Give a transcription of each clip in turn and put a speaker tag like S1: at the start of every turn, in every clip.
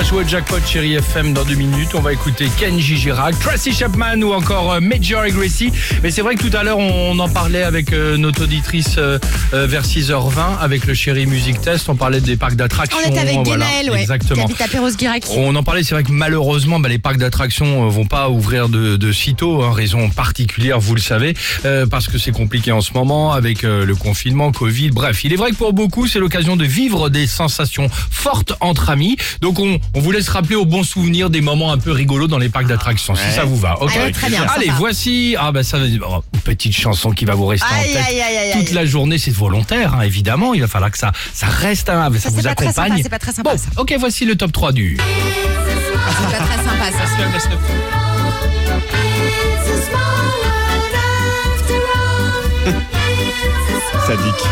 S1: joue au jackpot chérie FM dans deux minutes. On va écouter Kenji Girac, Tracy Chapman ou encore euh, Major et Gracie. Mais c'est vrai que tout à l'heure, on en parlait avec euh, notre auditrice euh, vers 6h20 avec le chéri Music Test. On parlait des parcs d'attractions.
S2: On était avec
S1: voilà,
S2: Guénel, ouais.
S1: Exactement.
S2: Qui habite à.
S1: On en parlait, c'est vrai que malheureusement, bah, les parcs d'attractions vont pas ouvrir de, de sitôt, hein, raison particulière, vous le savez, euh, parce que c'est compliqué en ce moment avec euh, le confinement, Covid. Bref, il est vrai que pour beaucoup, c'est l'occasion de vivre des sensations fortes entre amis. Donc, on, on vous laisse rappeler au bon souvenir des moments un peu rigolos dans les parcs d'attractions, si ça vous va. Ok.
S2: Allez, très bien,
S1: Allez,
S2: sympa.
S1: voici. Ah bah ça, oh, une petite chanson qui va vous rester en
S2: Aïe,
S1: tête
S2: aïe, aïe, aïe,
S1: toute
S2: aïe.
S1: la journée. C'est volontaire, hein, évidemment. Il va falloir que ça, ça reste, hein, ça,
S2: Ça,
S1: vous
S2: c'est pas très
S1: accompagne.
S2: sympa, c'est pas très sympa,
S1: Bon,
S2: ça.
S1: ok, voici le top 3 du.
S2: Ah, c'est pas très sympa ça.
S3: Sadique.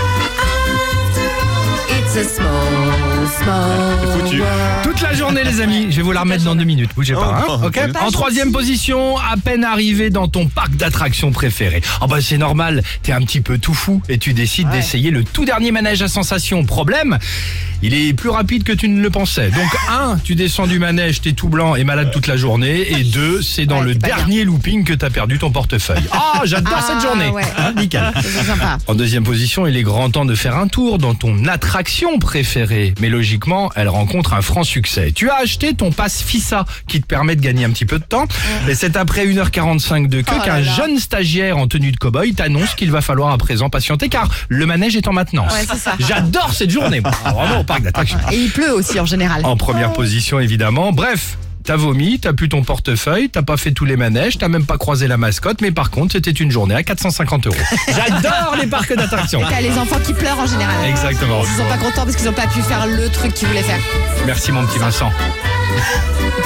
S2: It's a small
S3: Foutu.
S1: Toute la journée, les amis. Je vais vous la remettre dans deux minutes. Bougez pas.
S3: Oh,
S1: hein,
S2: pas
S1: en troisième position, à peine arrivé dans ton parc d'attractions préféré. Ah bah c'est normal. T'es un petit peu tout fou et tu décides d'essayer le tout dernier manège à sensation. Problème, il est plus rapide que tu ne le pensais. Donc un, tu descends du manège, t'es tout blanc et malade toute la journée. Et deux, c'est dans
S2: Ouais,
S1: le
S2: bien.
S1: dernier looping que t'as perdu ton portefeuille. Ah, j'adore
S2: Ah,
S1: cette journée.
S2: ouais.
S1: Hein, nickel.
S2: Sympa.
S1: En deuxième position, il est grand temps de faire un tour dans ton attraction préférée. Mais logiquement, elle rencontre un franc succès. Tu as acheté ton pass FISA qui te permet de gagner un petit peu de temps. Et c'est après 1h45 de queue
S2: Oh
S1: qu'un jeune stagiaire en tenue de cow-boy t'annonce qu'il va falloir à présent patienter car le manège est en maintenance.
S2: Ouais.
S1: J'adore cette journée. Parc.
S2: Et il pleut aussi en général.
S1: En première position, évidemment. Bref. T'as vomi, t'as plus ton portefeuille, t'as pas fait tous les manèges, t'as même pas croisé la mascotte, mais par contre, c'était une journée à 450 euros. J'adore les parcs d'attractions.
S2: T'as les enfants qui pleurent en général.
S1: Exactement.
S2: Ils sont pas contents parce qu'ils ont pas pu faire le truc qu'ils voulaient faire.
S1: Merci mon petit Vincent.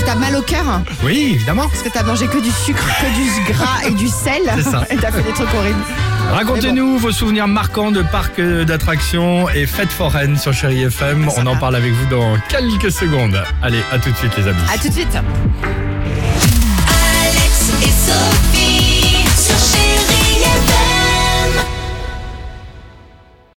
S2: T'as mal au cœur hein,
S1: Oui, évidemment.
S2: parce que t'as mangé que du sucre, que du gras et du sel.
S1: C'est ça.
S2: Et t'as fait des trucs horribles.
S1: Racontez-nous vos souvenirs marquants de parcs d'attractions et fêtes foraines sur Chéri FM. On en parle avec vous dans quelques secondes. Allez, à tout de suite les amis.
S2: À tout de suite.
S4: Alex et Sophie.